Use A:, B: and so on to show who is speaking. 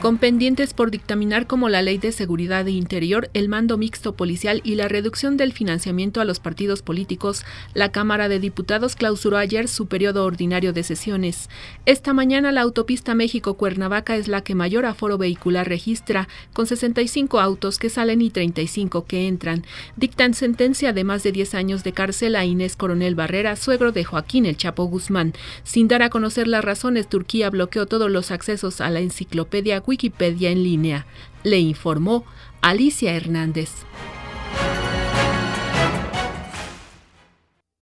A: con pendientes por dictaminar como la Ley de Seguridad e Interior, el mando mixto policial y la reducción del financiamiento a los partidos políticos, la Cámara de Diputados clausuró ayer su periodo ordinario de sesiones. Esta mañana la autopista México-Cuernavaca es la que mayor aforo vehicular registra, con 65 autos que salen y 35 que entran. Dictan sentencia de más de 10 años de cárcel a Inés Coronel Barrera, suegro de Joaquín El Chapo Guzmán. Sin dar a conocer las razones, Turquía bloqueó todos los accesos a la enciclopedia Wikipedia en línea, le informó Alicia Hernández.